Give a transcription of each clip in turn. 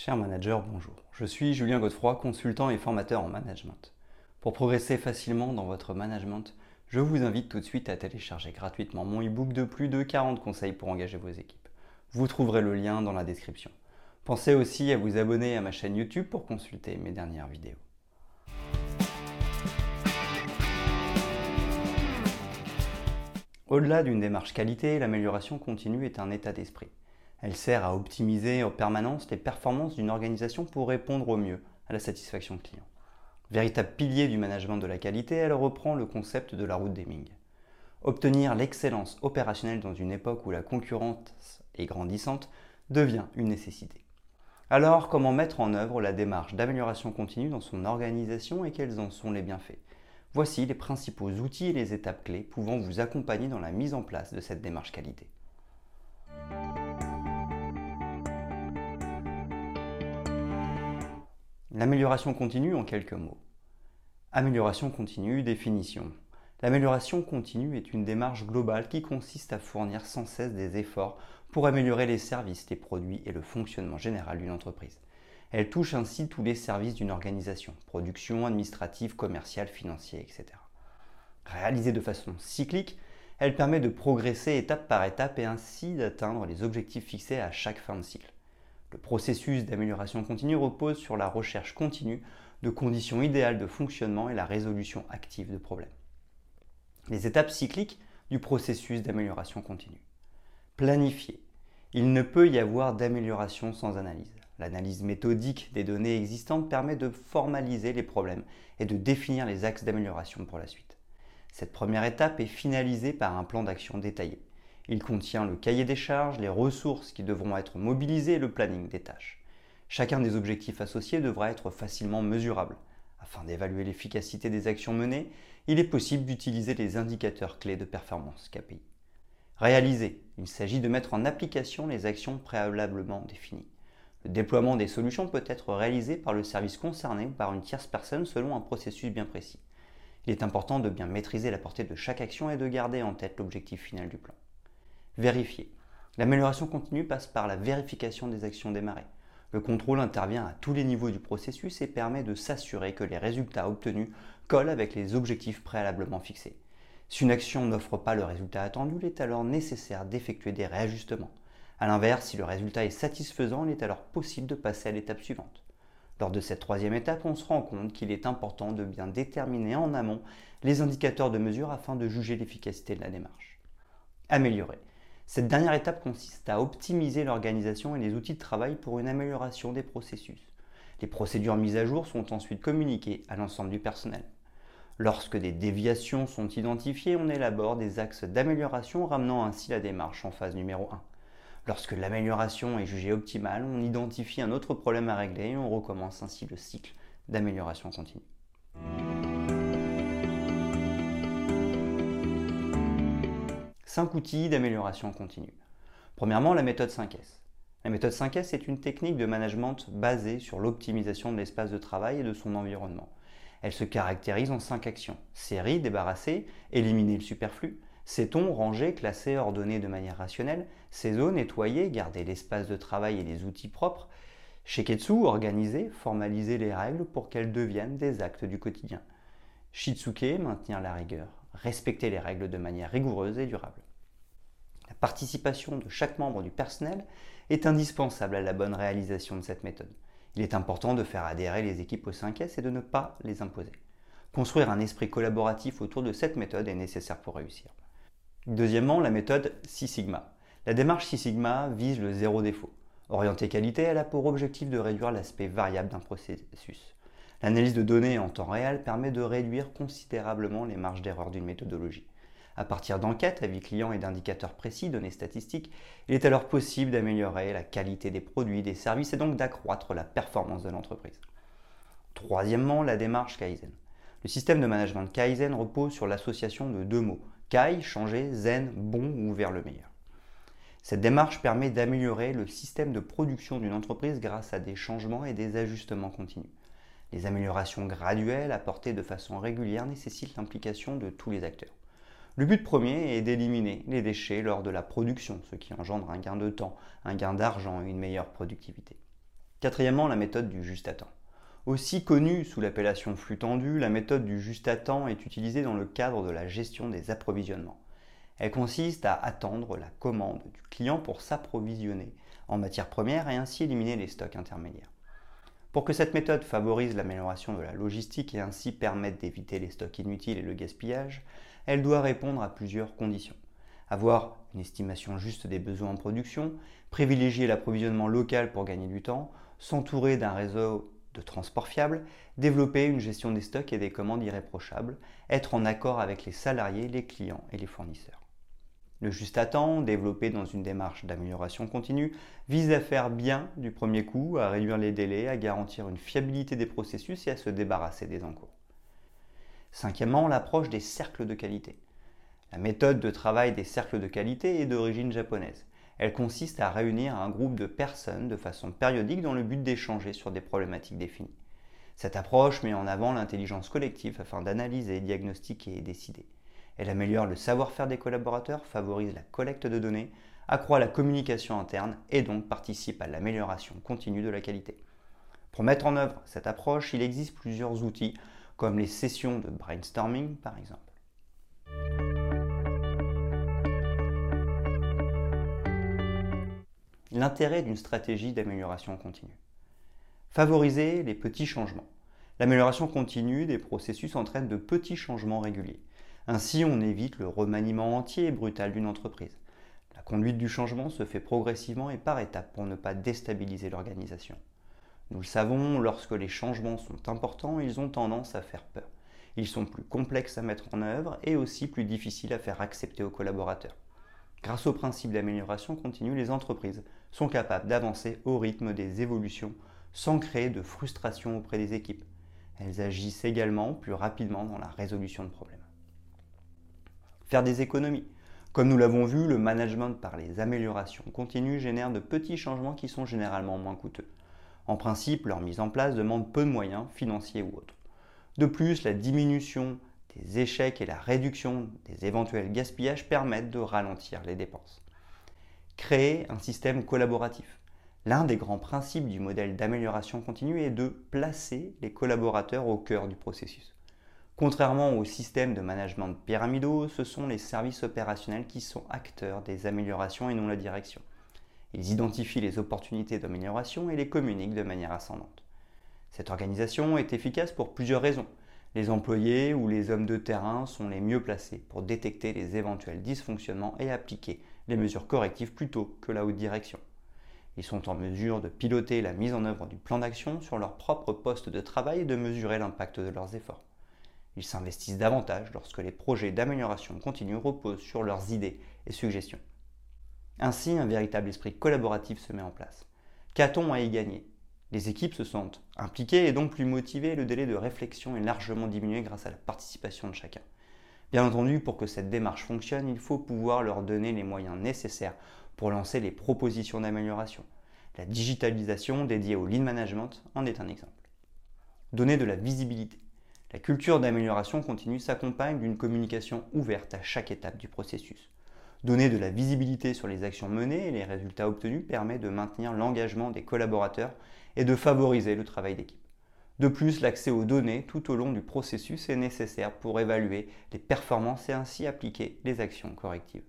Cher manager, bonjour. Je suis Julien Godefroy, consultant et formateur en management. Pour progresser facilement dans votre management, je vous invite tout de suite à télécharger gratuitement mon e-book de plus de 40 conseils pour engager vos équipes. Vous trouverez le lien dans la description. Pensez aussi à vous abonner à ma chaîne YouTube pour consulter mes dernières vidéos. Au-delà d'une démarche qualité, l'amélioration continue est un état d'esprit. Elle sert à optimiser en permanence les performances d'une organisation pour répondre au mieux à la satisfaction client. Véritable pilier du management de la qualité, elle reprend le concept de la route d'Eming. Obtenir l'excellence opérationnelle dans une époque où la concurrence est grandissante devient une nécessité. Alors, comment mettre en œuvre la démarche d'amélioration continue dans son organisation et quels en sont les bienfaits? Voici les principaux outils et les étapes clés pouvant vous accompagner dans la mise en place de cette démarche qualité. L'amélioration continue en quelques mots. Amélioration continue, définition. L'amélioration continue est une démarche globale qui consiste à fournir sans cesse des efforts pour améliorer les services, les produits et le fonctionnement général d'une entreprise. Elle touche ainsi tous les services d'une organisation, production, administrative, commerciale, financière, etc. Réalisée de façon cyclique, elle permet de progresser étape par étape et ainsi d'atteindre les objectifs fixés à chaque fin de cycle. Le processus d'amélioration continue repose sur la recherche continue de conditions idéales de fonctionnement et la résolution active de problèmes. Les étapes cycliques du processus d'amélioration continue. Planifier. Il ne peut y avoir d'amélioration sans analyse. L'analyse méthodique des données existantes permet de formaliser les problèmes et de définir les axes d'amélioration pour la suite. Cette première étape est finalisée par un plan d'action détaillé. Il contient le cahier des charges, les ressources qui devront être mobilisées et le planning des tâches. Chacun des objectifs associés devra être facilement mesurable. Afin d'évaluer l'efficacité des actions menées, il est possible d'utiliser les indicateurs clés de performance KPI. Réaliser. Il s'agit de mettre en application les actions préalablement définies. Le déploiement des solutions peut être réalisé par le service concerné ou par une tierce personne selon un processus bien précis. Il est important de bien maîtriser la portée de chaque action et de garder en tête l'objectif final du plan. Vérifier. L'amélioration continue passe par la vérification des actions démarrées. Le contrôle intervient à tous les niveaux du processus et permet de s'assurer que les résultats obtenus collent avec les objectifs préalablement fixés. Si une action n'offre pas le résultat attendu, il est alors nécessaire d'effectuer des réajustements. A l'inverse, si le résultat est satisfaisant, il est alors possible de passer à l'étape suivante. Lors de cette troisième étape, on se rend compte qu'il est important de bien déterminer en amont les indicateurs de mesure afin de juger l'efficacité de la démarche. Améliorer. Cette dernière étape consiste à optimiser l'organisation et les outils de travail pour une amélioration des processus. Les procédures mises à jour sont ensuite communiquées à l'ensemble du personnel. Lorsque des déviations sont identifiées, on élabore des axes d'amélioration ramenant ainsi la démarche en phase numéro 1. Lorsque l'amélioration est jugée optimale, on identifie un autre problème à régler et on recommence ainsi le cycle d'amélioration continue. Outils d'amélioration continue. Premièrement, la méthode 5S. La méthode 5S est une technique de management basée sur l'optimisation de l'espace de travail et de son environnement. Elle se caractérise en cinq actions. Série, débarrasser, éliminer le superflu, Sait-on ranger, classer, ordonner de manière rationnelle Ces nettoyer, garder l'espace de travail et les outils propres Sheketsu, organiser, formaliser les règles pour qu'elles deviennent des actes du quotidien. Shitsuke, maintenir la rigueur, respecter les règles de manière rigoureuse et durable. Participation de chaque membre du personnel est indispensable à la bonne réalisation de cette méthode. Il est important de faire adhérer les équipes au 5S et de ne pas les imposer. Construire un esprit collaboratif autour de cette méthode est nécessaire pour réussir. Deuxièmement, la méthode Six Sigma. La démarche Six Sigma vise le zéro défaut. Orientée qualité, elle a pour objectif de réduire l'aspect variable d'un processus. L'analyse de données en temps réel permet de réduire considérablement les marges d'erreur d'une méthodologie. À partir d'enquêtes, avis clients et d'indicateurs précis, données statistiques, il est alors possible d'améliorer la qualité des produits, des services et donc d'accroître la performance de l'entreprise. Troisièmement, la démarche Kaizen. Le système de management Kaizen repose sur l'association de deux mots, Kai, changer, zen, bon ou vers le meilleur. Cette démarche permet d'améliorer le système de production d'une entreprise grâce à des changements et des ajustements continus. Les améliorations graduelles apportées de façon régulière nécessitent l'implication de tous les acteurs. Le but premier est d'éliminer les déchets lors de la production, ce qui engendre un gain de temps, un gain d'argent et une meilleure productivité. Quatrièmement, la méthode du juste à temps. Aussi connue sous l'appellation flux tendu, la méthode du juste à temps est utilisée dans le cadre de la gestion des approvisionnements. Elle consiste à attendre la commande du client pour s'approvisionner en matières premières et ainsi éliminer les stocks intermédiaires. Pour que cette méthode favorise l'amélioration de la logistique et ainsi permette d'éviter les stocks inutiles et le gaspillage, elle doit répondre à plusieurs conditions. Avoir une estimation juste des besoins en production, privilégier l'approvisionnement local pour gagner du temps, s'entourer d'un réseau de transport fiable, développer une gestion des stocks et des commandes irréprochables, être en accord avec les salariés, les clients et les fournisseurs. Le juste à temps, développé dans une démarche d'amélioration continue, vise à faire bien du premier coup, à réduire les délais, à garantir une fiabilité des processus et à se débarrasser des encours. Cinquièmement, l'approche des cercles de qualité. La méthode de travail des cercles de qualité est d'origine japonaise. Elle consiste à réunir un groupe de personnes de façon périodique dans le but d'échanger sur des problématiques définies. Cette approche met en avant l'intelligence collective afin d'analyser, diagnostiquer et décider. Elle améliore le savoir-faire des collaborateurs, favorise la collecte de données, accroît la communication interne et donc participe à l'amélioration continue de la qualité. Pour mettre en œuvre cette approche, il existe plusieurs outils comme les sessions de brainstorming par exemple. L'intérêt d'une stratégie d'amélioration continue. Favoriser les petits changements. L'amélioration continue des processus entraîne de petits changements réguliers. Ainsi, on évite le remaniement entier et brutal d'une entreprise. La conduite du changement se fait progressivement et par étapes pour ne pas déstabiliser l'organisation. Nous le savons, lorsque les changements sont importants, ils ont tendance à faire peur. Ils sont plus complexes à mettre en œuvre et aussi plus difficiles à faire accepter aux collaborateurs. Grâce au principe d'amélioration continue, les entreprises sont capables d'avancer au rythme des évolutions sans créer de frustration auprès des équipes. Elles agissent également plus rapidement dans la résolution de problèmes faire des économies. Comme nous l'avons vu, le management par les améliorations continues génère de petits changements qui sont généralement moins coûteux. En principe, leur mise en place demande peu de moyens, financiers ou autres. De plus, la diminution des échecs et la réduction des éventuels gaspillages permettent de ralentir les dépenses. Créer un système collaboratif. L'un des grands principes du modèle d'amélioration continue est de placer les collaborateurs au cœur du processus. Contrairement au système de management pyramidaux, ce sont les services opérationnels qui sont acteurs des améliorations et non la direction. Ils identifient les opportunités d'amélioration et les communiquent de manière ascendante. Cette organisation est efficace pour plusieurs raisons. Les employés ou les hommes de terrain sont les mieux placés pour détecter les éventuels dysfonctionnements et appliquer les mesures correctives plutôt que la haute direction. Ils sont en mesure de piloter la mise en œuvre du plan d'action sur leur propre poste de travail et de mesurer l'impact de leurs efforts. Ils s'investissent davantage lorsque les projets d'amélioration continue reposent sur leurs idées et suggestions. Ainsi, un véritable esprit collaboratif se met en place. Qu'a-t-on à y gagner? Les équipes se sentent impliquées et donc plus motivées le délai de réflexion est largement diminué grâce à la participation de chacun. Bien entendu, pour que cette démarche fonctionne, il faut pouvoir leur donner les moyens nécessaires pour lancer les propositions d'amélioration. La digitalisation dédiée au lean management en est un exemple. Donner de la visibilité. La culture d'amélioration continue s'accompagne d'une communication ouverte à chaque étape du processus. Donner de la visibilité sur les actions menées et les résultats obtenus permet de maintenir l'engagement des collaborateurs et de favoriser le travail d'équipe. De plus, l'accès aux données tout au long du processus est nécessaire pour évaluer les performances et ainsi appliquer les actions correctives.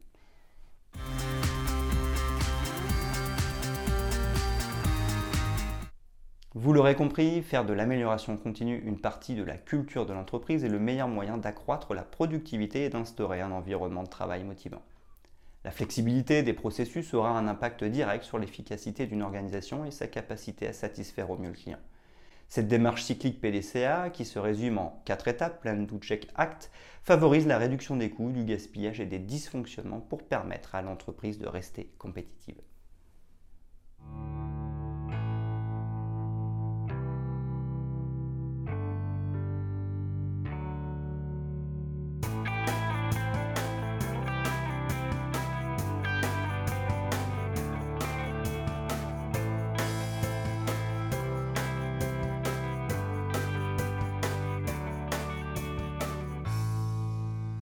Vous l'aurez compris, faire de l'amélioration continue une partie de la culture de l'entreprise est le meilleur moyen d'accroître la productivité et d'instaurer un environnement de travail motivant. La flexibilité des processus aura un impact direct sur l'efficacité d'une organisation et sa capacité à satisfaire au mieux le client. Cette démarche cyclique PDCA, qui se résume en quatre étapes, Plan, Do, Check, Act, favorise la réduction des coûts, du gaspillage et des dysfonctionnements pour permettre à l'entreprise de rester compétitive.